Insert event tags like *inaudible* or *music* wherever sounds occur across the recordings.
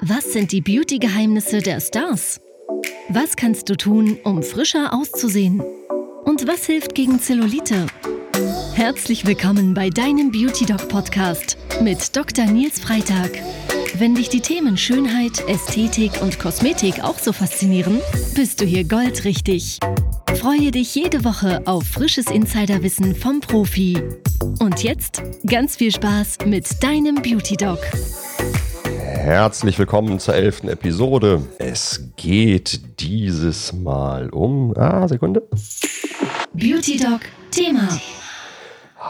Was sind die Beauty-Geheimnisse der Stars? Was kannst du tun, um frischer auszusehen? Und was hilft gegen Zellulite? Herzlich willkommen bei deinem Beauty Doc Podcast mit Dr. Nils Freitag. Wenn dich die Themen Schönheit, Ästhetik und Kosmetik auch so faszinieren, bist du hier goldrichtig. Freue dich jede Woche auf frisches Insiderwissen vom Profi. Und jetzt ganz viel Spaß mit deinem Beauty Doc. Herzlich willkommen zur elften Episode. Es geht dieses Mal um. Ah, Sekunde. Beauty Doc Thema.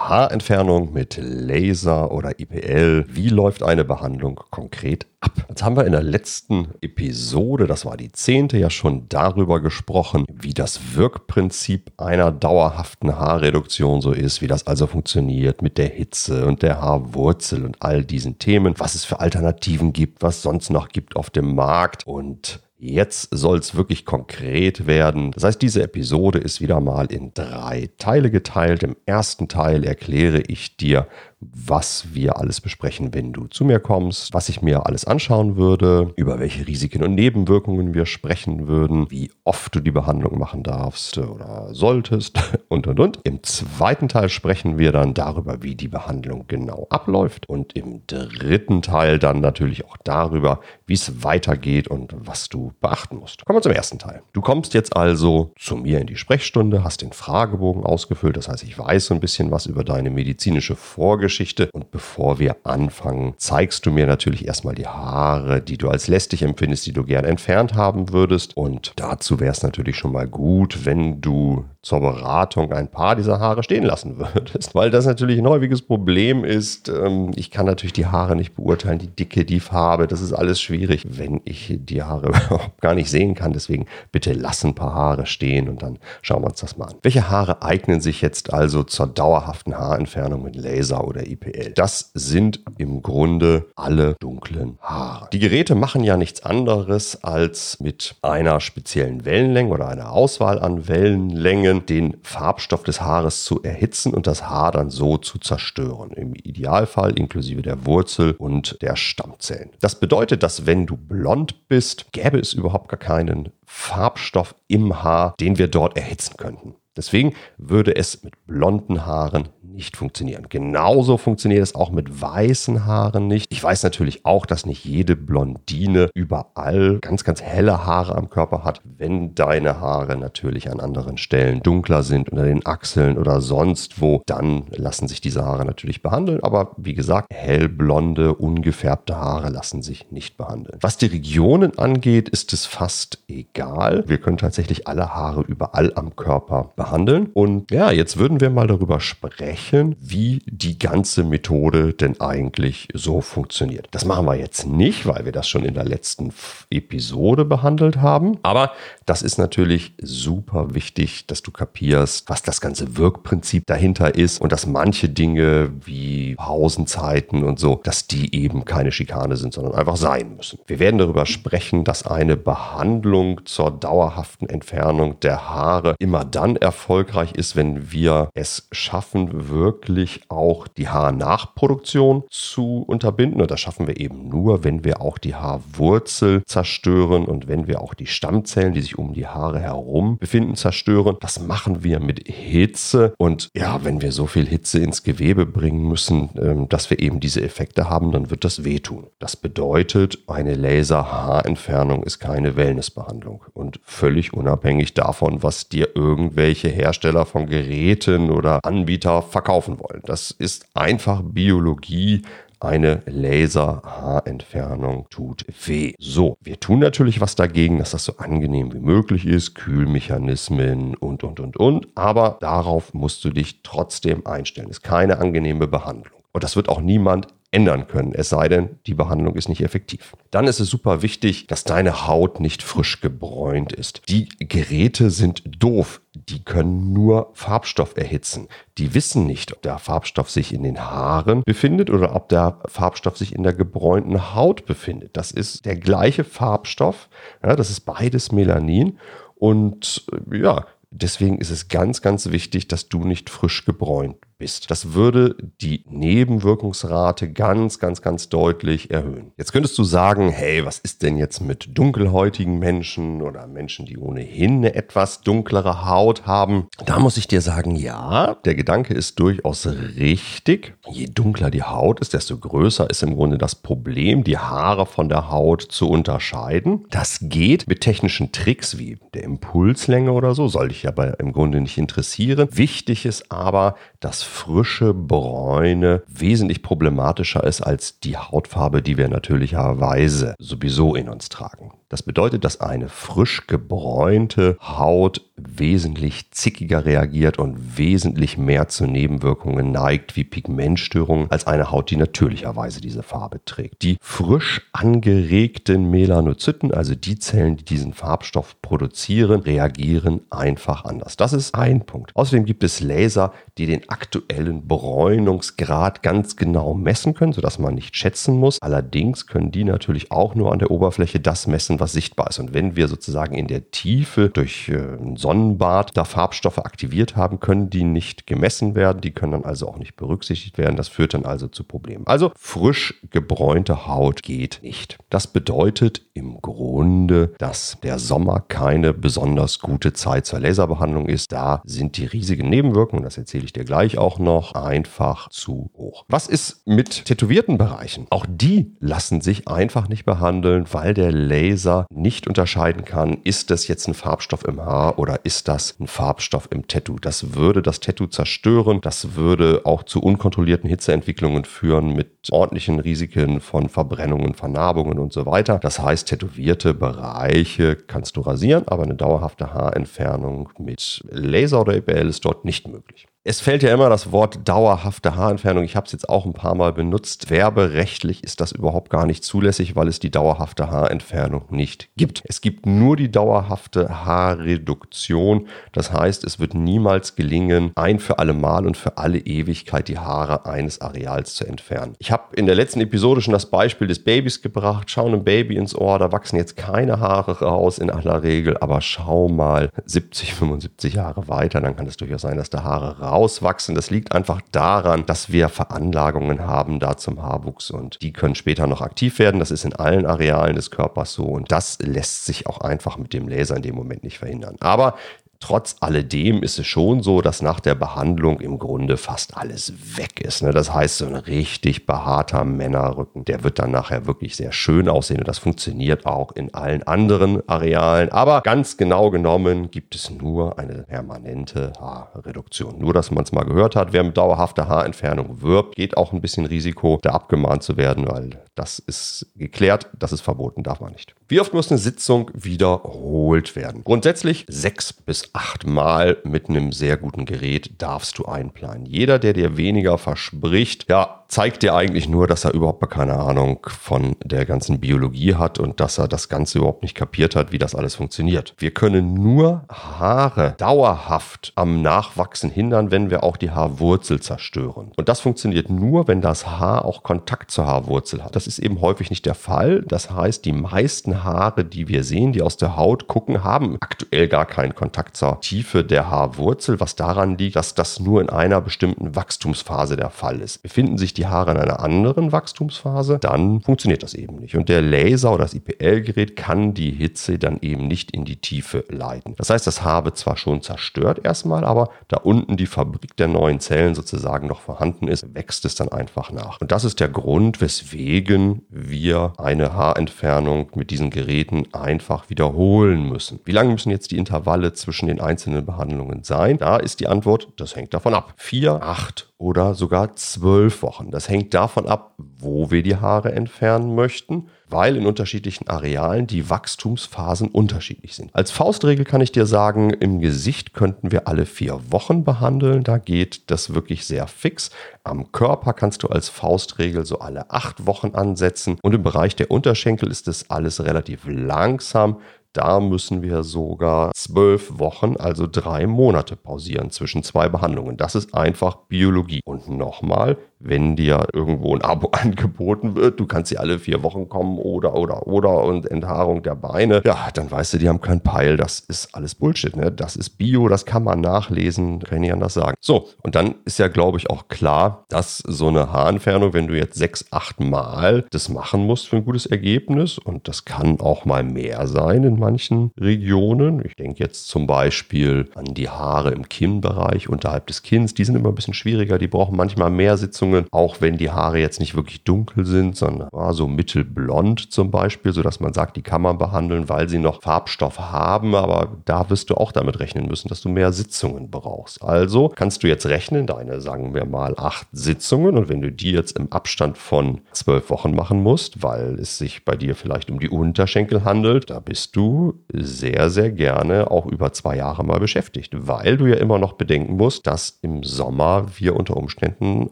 Haarentfernung mit Laser oder IPL. Wie läuft eine Behandlung konkret ab? Jetzt haben wir in der letzten Episode, das war die zehnte, ja schon darüber gesprochen, wie das Wirkprinzip einer dauerhaften Haarreduktion so ist, wie das also funktioniert mit der Hitze und der Haarwurzel und all diesen Themen, was es für Alternativen gibt, was sonst noch gibt auf dem Markt und Jetzt soll es wirklich konkret werden. Das heißt, diese Episode ist wieder mal in drei Teile geteilt. Im ersten Teil erkläre ich dir, was wir alles besprechen, wenn du zu mir kommst, was ich mir alles anschauen würde, über welche Risiken und Nebenwirkungen wir sprechen würden, wie oft du die Behandlung machen darfst oder solltest *laughs* und und und. Im zweiten Teil sprechen wir dann darüber, wie die Behandlung genau abläuft und im dritten Teil dann natürlich auch darüber, wie es weitergeht und was du beachten musst. Kommen wir zum ersten Teil. Du kommst jetzt also zu mir in die Sprechstunde, hast den Fragebogen ausgefüllt, das heißt, ich weiß so ein bisschen was über deine medizinische Vorgeschichte Vorgeschichte. Und bevor wir anfangen, zeigst du mir natürlich erstmal die Haare, die du als lästig empfindest, die du gern entfernt haben würdest. Und dazu wäre es natürlich schon mal gut, wenn du zur Beratung ein paar dieser Haare stehen lassen würdest, *laughs* weil das natürlich ein häufiges Problem ist. Ähm, ich kann natürlich die Haare nicht beurteilen, die Dicke, die Farbe, das ist alles schwierig, wenn ich die Haare *laughs* überhaupt gar nicht sehen kann. Deswegen bitte lass ein paar Haare stehen und dann schauen wir uns das mal an. Welche Haare eignen sich jetzt also zur dauerhaften Haarentfernung mit Laser oder IPL? Das sind im Grunde alle dunklen Haare. Die Geräte machen ja nichts anderes als mit einer speziellen Wellenlänge oder einer Auswahl an Wellenlänge Bedingungen den Farbstoff des Haares zu erhitzen und das Haar dann so zu zerstören. Im Idealfall inklusive der Wurzel und der Stammzellen. Das bedeutet, dass wenn du blond bist, gäbe es überhaupt gar keinen Farbstoff im Haar, den wir dort erhitzen könnten. Deswegen würde es mit blonden Haaren nicht funktionieren. Genauso funktioniert es auch mit weißen Haaren nicht. Ich weiß natürlich auch, dass nicht jede Blondine überall ganz, ganz helle Haare am Körper hat. Wenn deine Haare natürlich an anderen Stellen dunkler sind, unter den Achseln oder sonst wo, dann lassen sich diese Haare natürlich behandeln. Aber wie gesagt, hellblonde, ungefärbte Haare lassen sich nicht behandeln. Was die Regionen angeht, ist es fast egal. Wir können tatsächlich alle Haare überall am Körper behandeln. Und ja, jetzt würden wir mal darüber sprechen, besprechen, wie die ganze Methode denn eigentlich so funktioniert. Das machen wir jetzt nicht, weil wir das schon in der letzten Episode behandelt haben. Aber das ist natürlich super wichtig, dass du kapierst, was das ganze Wirkprinzip dahinter ist und dass manche Dinge wie Pausenzeiten und so, dass die eben keine Schikane sind, sondern einfach sein müssen. Wir werden darüber sprechen, dass eine Behandlung zur dauerhaften Entfernung der Haare immer dann erfolgreich ist, wenn wir es schaffen, wirklich auch die Haarnachproduktion zu unterbinden. Und das schaffen wir eben nur, wenn wir auch die Haarwurzel zerstören und wenn wir auch die Stammzellen, die sich um die Haare herum befinden, zerstören. Das machen wir mit Hitze. Und ja, wenn wir so viel Hitze ins Gewebe bringen müssen, ähm, dass wir eben diese Effekte haben, dann wird das wehtun. Das bedeutet, eine Laser-Haarentfernung ist keine Wellnessbehandlung. Und völlig unabhängig davon, was dir irgendwelche Hersteller von Geräten oder Anbieter verkaufen, wollen. Das ist einfach Biologie. Eine Laser-Haarentfernung tut weh. So, wir tun natürlich was dagegen, dass das so angenehm wie möglich ist, Kühlmechanismen und, und, und, und. Aber darauf musst du dich trotzdem einstellen. Ist keine angenehme Behandlung. Und das wird auch niemand ändern können, es sei denn, die Behandlung ist nicht effektiv. Dann ist es super wichtig, dass deine Haut nicht frisch gebräunt ist. Die Geräte sind doof. Die können nur Farbstoff erhitzen. Die wissen nicht, ob der Farbstoff sich in den Haaren befindet oder ob der Farbstoff sich in der gebräunten Haut befindet. Das ist der gleiche Farbstoff. Ja, das ist beides Melanin. Und ja, deswegen ist es ganz, ganz wichtig, dass du nicht frisch gebräunt bist. Das würde die Nebenwirkungsrate ganz, ganz, ganz deutlich erhöhen. Jetzt könntest du sagen, hey, was ist denn jetzt mit dunkelhäutigen Menschen oder Menschen, die ohnehin eine etwas dunklere Haut haben? Da muss ich dir sagen, ja, der Gedanke ist durchaus richtig. Je dunkler die Haut ist, desto größer ist im Grunde das Problem, die Haare von der Haut zu unterscheiden. Das geht mit technischen Tricks wie der Impulslänge oder so, soll dich aber im Grunde nicht interessieren. Wichtig ist aber, dass frische Bräune wesentlich problematischer ist als die Hautfarbe, die wir natürlicherweise sowieso in uns tragen. Das bedeutet, dass eine frisch gebräunte Haut wesentlich zickiger reagiert und wesentlich mehr zu Nebenwirkungen neigt, wie Pigmentstörungen, als eine Haut, die natürlicherweise diese Farbe trägt. Die frisch angeregten Melanozyten, also die Zellen, die diesen Farbstoff produzieren, reagieren einfach anders. Das ist ein Punkt. Außerdem gibt es Laser, die den aktuellen Bräunungsgrad ganz genau messen können, sodass man nicht schätzen muss. Allerdings können die natürlich auch nur an der Oberfläche das messen, was sichtbar ist. Und wenn wir sozusagen in der Tiefe durch äh, ein Sonnenbad da Farbstoffe aktiviert haben, können die nicht gemessen werden. Die können dann also auch nicht berücksichtigt werden. Das führt dann also zu Problemen. Also frisch gebräunte Haut geht nicht. Das bedeutet im Grunde, dass der Sommer keine besonders gute Zeit zur Laserbehandlung ist. Da sind die riesigen Nebenwirkungen, das erzähle ich dir gleich auch noch, einfach zu hoch. Was ist mit tätowierten Bereichen? Auch die lassen sich einfach nicht behandeln, weil der Laser nicht unterscheiden kann, ist das jetzt ein Farbstoff im Haar oder ist das ein Farbstoff im Tattoo. Das würde das Tattoo zerstören. Das würde auch zu unkontrollierten Hitzeentwicklungen führen mit ordentlichen Risiken von Verbrennungen, Vernarbungen und so weiter. Das heißt, tätowierte Bereiche kannst du rasieren, aber eine dauerhafte Haarentfernung mit Laser oder EPL ist dort nicht möglich. Es fällt ja immer das Wort dauerhafte Haarentfernung. Ich habe es jetzt auch ein paar Mal benutzt. Werberechtlich ist das überhaupt gar nicht zulässig, weil es die dauerhafte Haarentfernung nicht gibt. Es gibt nur die dauerhafte Haarreduktion. Das heißt, es wird niemals gelingen, ein für alle Mal und für alle Ewigkeit die Haare eines Areals zu entfernen. Ich habe in der letzten Episode schon das Beispiel des Babys gebracht. Schau einem Baby ins Ohr, da wachsen jetzt keine Haare raus in aller Regel, aber schau mal 70, 75 Jahre weiter, dann kann es durchaus sein, dass da Haare raus rauswachsen. Das liegt einfach daran, dass wir Veranlagungen haben da zum Haarwuchs und die können später noch aktiv werden. Das ist in allen Arealen des Körpers so und das lässt sich auch einfach mit dem Laser in dem Moment nicht verhindern. Aber Trotz alledem ist es schon so, dass nach der Behandlung im Grunde fast alles weg ist. Ne? Das heißt, so ein richtig behaarter Männerrücken, der wird dann nachher wirklich sehr schön aussehen und das funktioniert auch in allen anderen Arealen. Aber ganz genau genommen gibt es nur eine permanente Haarreduktion. Nur, dass man es mal gehört hat, wer mit dauerhafter Haarentfernung wirbt, geht auch ein bisschen Risiko, da abgemahnt zu werden, weil das ist geklärt, das ist verboten, darf man nicht. Wie oft muss eine Sitzung wiederholt werden? Grundsätzlich sechs bis acht Mal mit einem sehr guten Gerät darfst du einplanen. Jeder, der dir weniger verspricht, ja, zeigt dir eigentlich nur, dass er überhaupt keine Ahnung von der ganzen Biologie hat und dass er das Ganze überhaupt nicht kapiert hat, wie das alles funktioniert. Wir können nur Haare dauerhaft am Nachwachsen hindern, wenn wir auch die Haarwurzel zerstören. Und das funktioniert nur, wenn das Haar auch Kontakt zur Haarwurzel hat. Das ist eben häufig nicht der Fall. Das heißt, die meisten Haare, die wir sehen, die aus der Haut gucken, haben aktuell gar keinen Kontakt zur Tiefe der Haarwurzel, was daran liegt, dass das nur in einer bestimmten Wachstumsphase der Fall ist. Befinden sich die Haare in einer anderen Wachstumsphase, dann funktioniert das eben nicht. Und der Laser oder das IPL-Gerät kann die Hitze dann eben nicht in die Tiefe leiten. Das heißt, das Haar wird zwar schon zerstört erstmal, aber da unten die Fabrik der neuen Zellen sozusagen noch vorhanden ist, wächst es dann einfach nach. Und das ist der Grund, weswegen wir eine Haarentfernung mit diesen Geräten einfach wiederholen müssen. Wie lange müssen jetzt die Intervalle zwischen den einzelnen Behandlungen sein? Da ist die Antwort, das hängt davon ab. Vier, acht oder sogar zwölf Wochen. Das hängt davon ab, wo wir die Haare entfernen möchten, weil in unterschiedlichen Arealen die Wachstumsphasen unterschiedlich sind. Als Faustregel kann ich dir sagen, im Gesicht könnten wir alle vier Wochen behandeln. Da geht das wirklich sehr fix. Am Körper kannst du als Faustregel so alle acht Wochen ansetzen. Und im Bereich der Unterschenkel ist das alles relativ langsam. Da müssen wir sogar zwölf Wochen, also drei Monate pausieren zwischen zwei Behandlungen. Das ist einfach Biologie. Und nochmal, wenn dir irgendwo ein Abo *laughs* angeboten wird, du kannst sie alle vier Wochen kommen oder, oder, oder und Enthaarung der Beine, ja, dann weißt du, die haben keinen Peil. Das ist alles Bullshit. Ne? Das ist Bio, das kann man nachlesen, kann ich anders sagen. So, und dann ist ja, glaube ich, auch klar, dass so eine Haarentfernung, wenn du jetzt sechs, acht Mal das machen musst für ein gutes Ergebnis, und das kann auch mal mehr sein in manchen Regionen. Ich denke jetzt zum Beispiel an die Haare im Kinnbereich unterhalb des Kinns. Die sind immer ein bisschen schwieriger, die brauchen manchmal mehr Sitzungen, auch wenn die Haare jetzt nicht wirklich dunkel sind, sondern ja, so mittelblond zum Beispiel, sodass man sagt, die kann man behandeln, weil sie noch Farbstoff haben, aber da wirst du auch damit rechnen müssen, dass du mehr Sitzungen brauchst. Also kannst du jetzt rechnen, deine, sagen wir mal, acht Sitzungen. Und wenn du die jetzt im Abstand von zwölf Wochen machen musst, weil es sich bei dir vielleicht um die Unterschenkel handelt, da bist du sehr, sehr gerne auch über zwei Jahre mal beschäftigt, weil du ja immer noch bedenken musst, dass im Sommer wir unter Umständen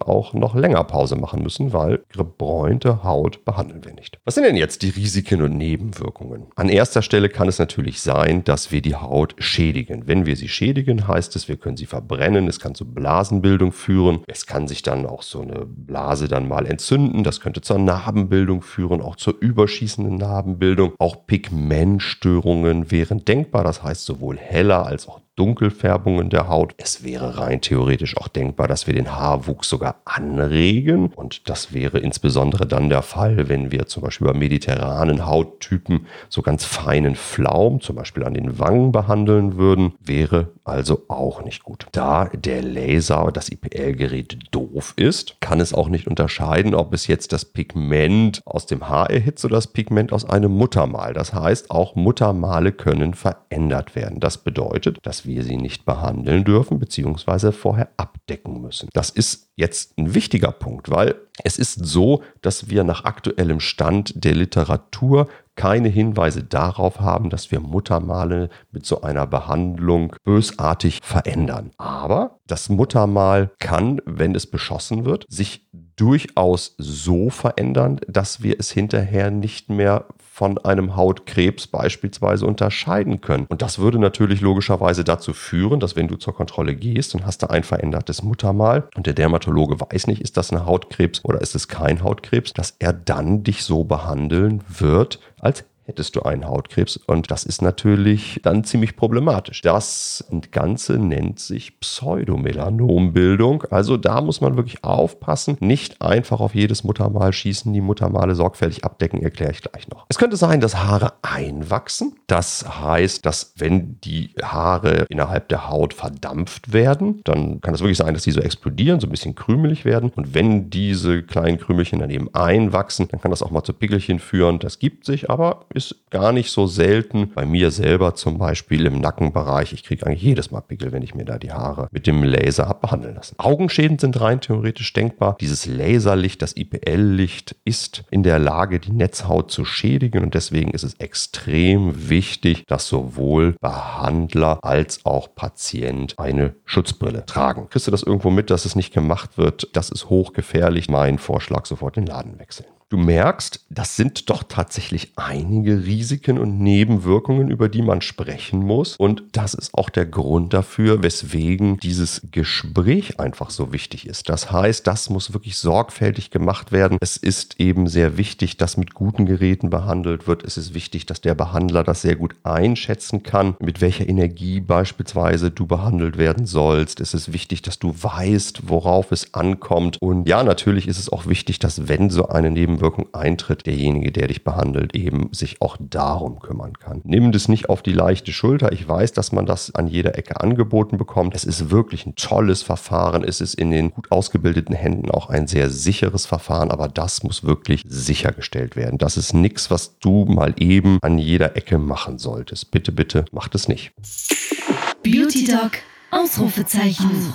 auch noch länger Pause machen müssen, weil gebräunte Haut behandeln wir nicht. Was sind denn jetzt die Risiken und Nebenwirkungen? An erster Stelle kann es natürlich sein, dass wir die Haut schädigen. Wenn wir sie schädigen, heißt es, wir können sie verbrennen, es kann zu Blasenbildung führen, es kann sich dann auch so eine Blase dann mal entzünden, das könnte zur Narbenbildung führen, auch zur überschießenden Narbenbildung. Auch Pigmentstörungen wären denkbar, das heißt sowohl heller als auch Dunkelfärbungen der Haut. Es wäre rein theoretisch auch denkbar, dass wir den Haarwuchs sogar anregen. Und das wäre insbesondere dann der Fall, wenn wir zum Beispiel bei mediterranen Hauttypen so ganz feinen Flaum, zum Beispiel an den Wangen behandeln würden. Wäre also auch nicht gut. Da der Laser, das IPL-Gerät doof ist, kann es auch nicht unterscheiden, ob es jetzt das Pigment aus dem Haar erhitzt oder das Pigment aus einem Muttermal. Das heißt, auch Muttermale können verändert werden. Das bedeutet, dass wir sie nicht behandeln dürfen bzw. vorher abdecken müssen. Das ist jetzt ein wichtiger Punkt, weil es ist so, dass wir nach aktuellem Stand der Literatur keine Hinweise darauf haben, dass wir Muttermale mit so einer Behandlung bösartig verändern. Aber das Muttermal kann, wenn es beschossen wird, sich durchaus so verändern, dass wir es hinterher nicht mehr von einem Hautkrebs beispielsweise unterscheiden können. Und das würde natürlich logischerweise dazu führen, dass wenn du zur Kontrolle gehst und hast da ein verändertes Muttermal und der Dermatologe weiß nicht, ist das ein Hautkrebs oder ist es kein Hautkrebs, dass er dann dich so behandeln wird, als hättest du einen Hautkrebs. Und das ist natürlich dann ziemlich problematisch. Das Ganze nennt sich Pseudomelanombildung. Also da muss man wirklich aufpassen. Nicht einfach auf jedes Muttermal schießen, die Muttermale sorgfältig abdecken, erkläre ich gleich noch. Es könnte sein, dass Haare einwachsen. Das heißt, dass wenn die Haare innerhalb der Haut verdampft werden, dann kann es wirklich sein, dass die so explodieren, so ein bisschen krümelig werden. Und wenn diese kleinen Krümelchen daneben einwachsen, dann kann das auch mal zu Pickelchen führen. Das gibt sich aber ist gar nicht so selten. Bei mir selber zum Beispiel im Nackenbereich. Ich kriege eigentlich jedes Mal Pickel, wenn ich mir da die Haare mit dem Laser habe behandeln lassen. Augenschäden sind rein theoretisch denkbar. Dieses Laserlicht, das IPL-Licht, ist in der Lage, die Netzhaut zu schädigen. Und deswegen ist es extrem wichtig, dass sowohl Behandler als auch Patient eine Schutzbrille tragen. Kriegst du das irgendwo mit, dass es nicht gemacht wird? Das ist hochgefährlich. Mein Vorschlag, sofort den Laden wechseln. Du merkst, das sind doch tatsächlich einige Risiken und Nebenwirkungen, über die man sprechen muss. Und das ist auch der Grund dafür, weswegen dieses Gespräch einfach so wichtig ist. Das heißt, das muss wirklich sorgfältig gemacht werden. Es ist eben sehr wichtig, dass mit guten Geräten behandelt wird. Es ist wichtig, dass der Behandler das sehr gut einschätzen kann, mit welcher Energie beispielsweise du behandelt werden sollst. Es ist wichtig, dass du weißt, worauf es ankommt. Und ja, natürlich ist es auch wichtig, dass wenn so eine Nebenwirkung Nebenwirkung eintritt, derjenige, der dich behandelt, eben sich auch darum kümmern kann. Nimm das nicht auf die leichte Schulter. Ich weiß, dass man das an jeder Ecke angeboten bekommt. Es ist wirklich ein tolles Verfahren. Es ist in den gut ausgebildeten Händen auch ein sehr sicheres Verfahren, aber das muss wirklich sichergestellt werden. Das ist nichts, was du mal eben an jeder Ecke machen solltest. Bitte, bitte, mach das nicht. Beauty Doc, Ausrufezeichen.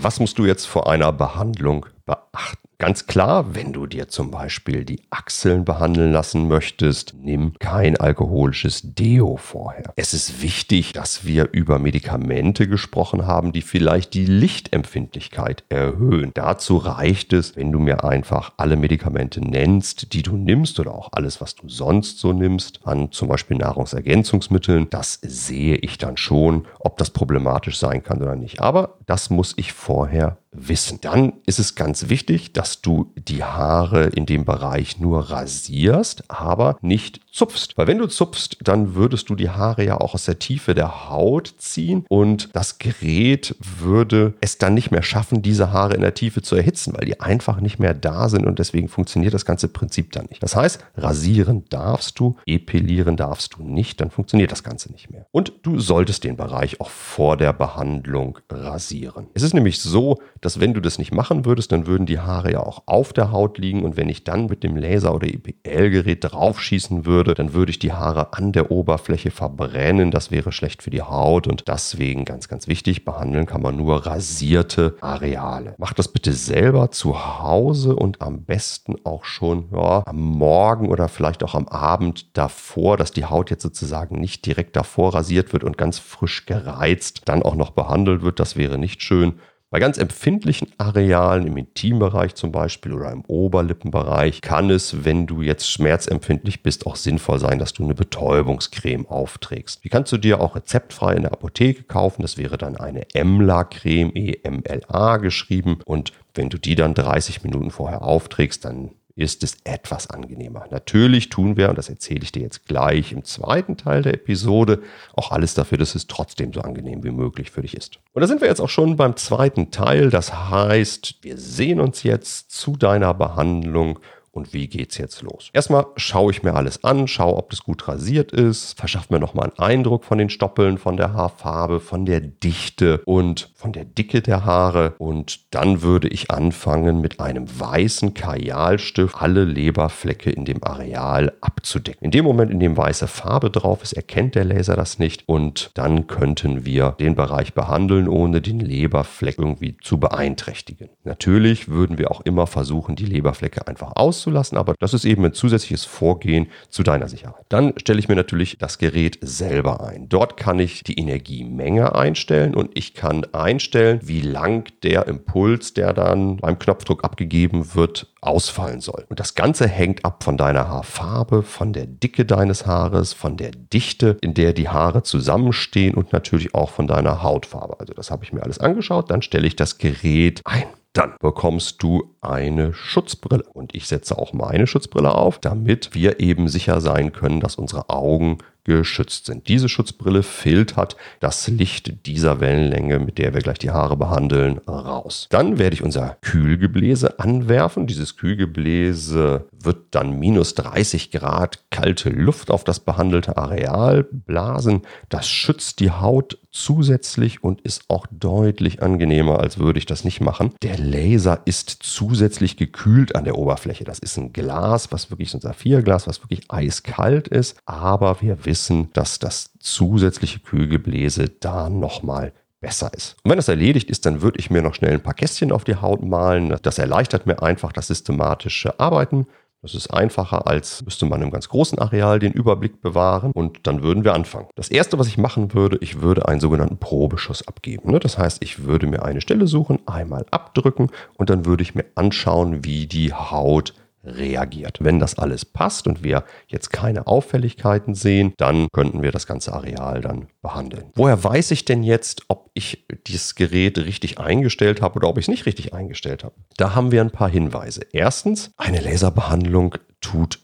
Was musst du jetzt vor einer Behandlung beachten? Ganz klar, wenn du dir zum Beispiel die Achseln behandeln lassen möchtest, nimm kein alkoholisches Deo vorher. Es ist wichtig, dass wir über Medikamente gesprochen haben, die vielleicht die Lichtempfindlichkeit erhöhen. Dazu reicht es, wenn du mir einfach alle Medikamente nennst, die du nimmst oder auch alles, was du sonst so nimmst, an zum Beispiel Nahrungsergänzungsmitteln. Das sehe ich dann schon, ob das problematisch sein kann oder nicht. Aber das muss ich vorher wissen. Dann ist es ganz wichtig, dass du die Haare in dem Bereich nur rasierst, aber nicht zupfst. Weil wenn du zupfst, dann würdest du die Haare ja auch aus der Tiefe der Haut ziehen und das Gerät würde es dann nicht mehr schaffen, diese Haare in der Tiefe zu erhitzen, weil die einfach nicht mehr da sind und deswegen funktioniert das ganze Prinzip dann nicht. Das heißt, rasieren darfst du, epilieren darfst du nicht, dann funktioniert das Ganze nicht mehr. Und du solltest den Bereich auch vor der Behandlung rasieren. Es ist nämlich so, dass wenn du das nicht machen würdest, dann würden die Haare ja auch auf der Haut liegen und wenn ich dann mit dem Laser- oder EPL-Gerät draufschießen würde, dann würde ich die Haare an der Oberfläche verbrennen. Das wäre schlecht für die Haut und deswegen ganz, ganz wichtig, behandeln kann man nur rasierte Areale. Mach das bitte selber zu Hause und am besten auch schon ja, am Morgen oder vielleicht auch am Abend davor, dass die Haut jetzt sozusagen nicht direkt davor rasiert wird und ganz frisch gereizt dann auch noch behandelt wird. Das wäre nicht schön. Bei ganz empfindlichen Arealen im Intimbereich zum Beispiel oder im Oberlippenbereich kann es, wenn du jetzt schmerzempfindlich bist, auch sinnvoll sein, dass du eine Betäubungscreme aufträgst. Die kannst du dir auch rezeptfrei in der Apotheke kaufen. Das wäre dann eine Emla-Creme, E-M-L-A geschrieben. Und wenn du die dann 30 Minuten vorher aufträgst, dann ist es etwas angenehmer. Natürlich tun wir, und das erzähle ich dir jetzt gleich im zweiten Teil der Episode, auch alles dafür, dass es trotzdem so angenehm wie möglich für dich ist. Und da sind wir jetzt auch schon beim zweiten Teil. Das heißt, wir sehen uns jetzt zu deiner Behandlung und wie geht's jetzt los? Erstmal schaue ich mir alles an, schaue, ob das gut rasiert ist, verschaffe mir nochmal einen Eindruck von den Stoppeln, von der Haarfarbe, von der Dichte und von der Dicke der Haare. Und dann würde ich anfangen, mit einem weißen Kajalstift alle Leberflecke in dem Areal abzudecken. In dem Moment, in dem weiße Farbe drauf ist, erkennt der Laser das nicht und dann könnten wir den Bereich behandeln, ohne den Leberfleck irgendwie zu beeinträchtigen. Natürlich würden wir auch immer versuchen, die Leberflecke einfach aus auszulassen, aber das ist eben ein zusätzliches Vorgehen zu deiner Sicherheit. Dann stelle ich mir natürlich das Gerät selber ein. Dort kann ich die Energiemenge einstellen und ich kann einstellen, wie lang der Impuls, der dann beim Knopfdruck abgegeben wird, ausfallen soll. Und das Ganze hängt ab von deiner Haarfarbe, von der Dicke deines Haares, von der Dichte, in der die Haare zusammenstehen und natürlich auch von deiner Hautfarbe. Also das habe ich mir alles angeschaut. Dann stelle ich das Gerät ein dann bekommst du eine Schutzbrille. Und ich setze auch meine Schutzbrille auf, damit wir eben sicher sein können, dass unsere Augen geschützt sind. Diese Schutzbrille filtert das Licht dieser Wellenlänge, mit der wir gleich die Haare behandeln, raus. Dann werde ich unser Kühlgebläse anwerfen. Dieses Kühlgebläse wird dann minus 30 Grad kalte Luft auf das behandelte Areal blasen. Das schützt die Haut zusätzlich und ist auch deutlich angenehmer, als würde ich das nicht machen. Der Laser ist zusätzlich gekühlt an der Oberfläche. Das ist ein Glas, was wirklich ein Saphirglas, was wirklich eiskalt ist. Aber wir wissen, dass das zusätzliche Kühlgebläse da nochmal besser ist. Und wenn das erledigt ist, dann würde ich mir noch schnell ein paar Kästchen auf die Haut malen. Das erleichtert mir einfach das systematische Arbeiten. Das ist einfacher, als müsste man im ganz großen Areal den Überblick bewahren und dann würden wir anfangen. Das erste, was ich machen würde, ich würde einen sogenannten Probeschuss abgeben. Ne? Das heißt, ich würde mir eine Stelle suchen, einmal abdrücken und dann würde ich mir anschauen, wie die Haut reagiert. Wenn das alles passt und wir jetzt keine Auffälligkeiten sehen, dann könnten wir das ganze Areal dann behandeln. Woher weiß ich denn jetzt, ob ich dieses Gerät richtig eingestellt habe oder ob ich es nicht richtig eingestellt habe? Da haben wir ein paar Hinweise. Erstens, eine Laserbehandlung tut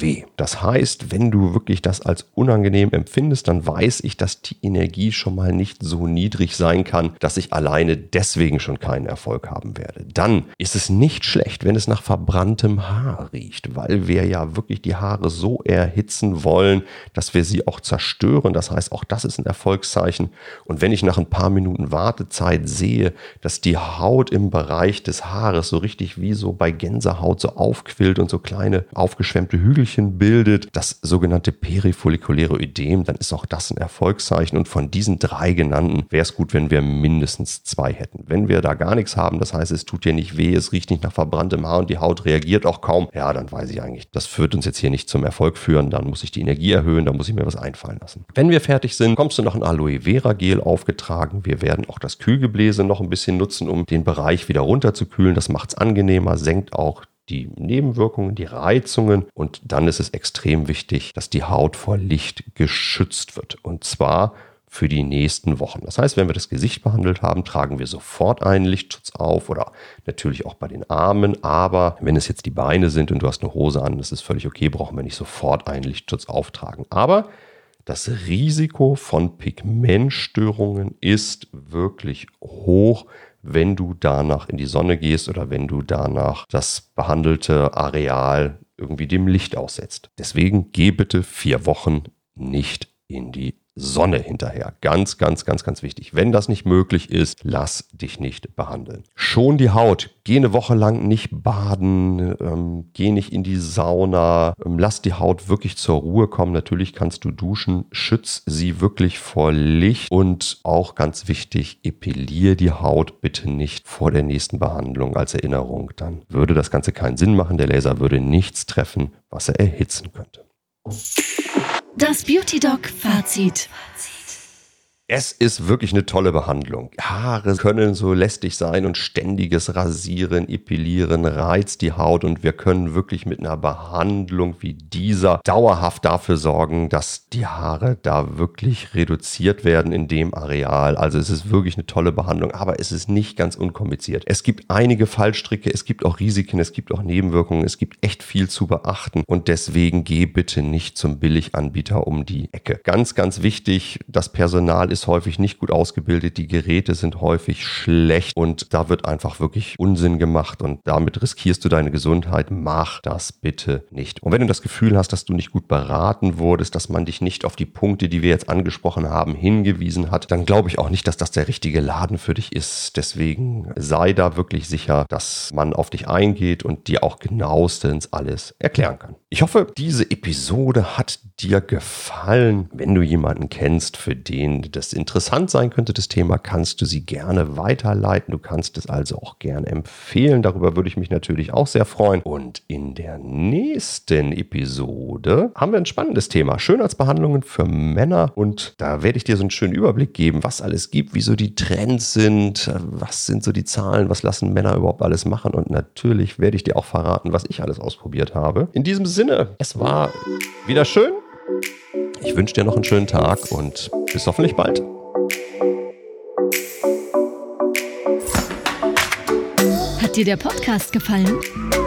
weh. Das heißt, wenn du wirklich das als unangenehm empfindest, dann weiß ich, dass die Energie schon mal nicht so niedrig sein kann, dass ich alleine deswegen schon keinen Erfolg haben werde. Dann ist es nicht schlecht, wenn es nach verbranntem Haar riecht, weil wir ja wirklich die Haare so erhitzen wollen, dass wir sie auch zerstören. Das heißt, auch das ist ein Erfolgszeichen. Und wenn ich nach ein paar Minuten Wartezeit sehe, dass die Haut im Bereich des Haares so richtig wie so bei Gänsehaut so aufquillt und so kleine aufgeschwemmte Hügel Kügelchen bildet, das sogenannte perifollikuläre Ödem, dann ist auch das ein Erfolgszeichen. Und von diesen drei genannten wäre es gut, wenn wir mindestens zwei hätten. Wenn wir da gar nichts haben, das heißt, es tut dir nicht weh, es riecht nicht nach verbranntem Haar und die Haut reagiert auch kaum, ja, dann weiß ich eigentlich, das führt uns jetzt hier nicht zum Erfolg führen, dann muss ich die Energie erhöhen, dann muss ich mir was einfallen lassen. Wenn wir fertig sind, kommst du noch ein Aloe Vera Gel aufgetragen. Wir werden auch das Kühlgebläse noch ein bisschen nutzen, um den Bereich wieder runterzukühlen. Das macht es angenehmer, senkt auch die Nebenwirkungen, die Reizungen und dann ist es extrem wichtig, dass die Haut vor Licht geschützt wird. Und zwar für die nächsten Wochen. Das heißt, wenn wir das Gesicht behandelt haben, tragen wir sofort einen Lichtschutz auf oder natürlich auch bei den Armen. Aber wenn es jetzt die Beine sind und du hast eine Hose an, das ist völlig okay, brauchen wir nicht sofort einen Lichtschutz auftragen. Aber das Risiko von Pigmentstörungen ist wirklich hoch, wenn du danach in die Sonne gehst oder wenn du danach das behandelte Areal irgendwie dem Licht aussetzt. Deswegen geh bitte vier Wochen nicht in die Sonne hinterher. Ganz, ganz, ganz, ganz wichtig. Wenn das nicht möglich ist, lass dich nicht behandeln. Schon die Haut. Geh eine Woche lang nicht baden, ähm, geh nicht in die Sauna, ähm, lass die Haut wirklich zur Ruhe kommen. Natürlich kannst du duschen, schütz sie wirklich vor Licht und auch ganz wichtig, epilier die Haut bitte nicht vor der nächsten Behandlung als Erinnerung. Dann würde das Ganze keinen Sinn machen. Der Laser würde nichts treffen, was er erhitzen könnte. Das Beauty Dog Fazit. Es ist wirklich eine tolle Behandlung. Haare können so lästig sein und ständiges Rasieren, Epilieren reizt die Haut und wir können wirklich mit einer Behandlung wie dieser dauerhaft dafür sorgen, dass die Haare da wirklich reduziert werden in dem Areal. Also es ist wirklich eine tolle Behandlung, aber es ist nicht ganz unkompliziert. Es gibt einige Fallstricke, es gibt auch Risiken, es gibt auch Nebenwirkungen, es gibt echt viel zu beachten und deswegen geh bitte nicht zum Billiganbieter um die Ecke. Ganz, ganz wichtig, das Personal ist ist häufig nicht gut ausgebildet, die Geräte sind häufig schlecht und da wird einfach wirklich Unsinn gemacht und damit riskierst du deine Gesundheit. Mach das bitte nicht. Und wenn du das Gefühl hast, dass du nicht gut beraten wurdest, dass man dich nicht auf die Punkte, die wir jetzt angesprochen haben, hingewiesen hat, dann glaube ich auch nicht, dass das der richtige Laden für dich ist. Deswegen sei da wirklich sicher, dass man auf dich eingeht und dir auch genauestens alles erklären kann. Ich hoffe, diese Episode hat dir gefallen. Wenn du jemanden kennst, für den das interessant sein könnte, das Thema, kannst du sie gerne weiterleiten. Du kannst es also auch gerne empfehlen. Darüber würde ich mich natürlich auch sehr freuen. Und in der nächsten Episode haben wir ein spannendes Thema. Schönheitsbehandlungen für Männer. Und da werde ich dir so einen schönen Überblick geben, was alles gibt, wieso die Trends sind, was sind so die Zahlen, was lassen Männer überhaupt alles machen. Und natürlich werde ich dir auch verraten, was ich alles ausprobiert habe. In diesem Sinne, es war wieder schön. Ich wünsche dir noch einen schönen Tag und bis hoffentlich bald. Hat dir der Podcast gefallen?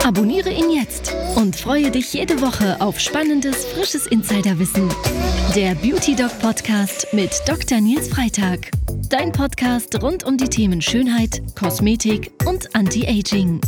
Abonniere ihn jetzt und freue dich jede Woche auf spannendes, frisches Insiderwissen. Der Beauty Dog Podcast mit Dr. Nils Freitag. Dein Podcast rund um die Themen Schönheit, Kosmetik und Anti-Aging.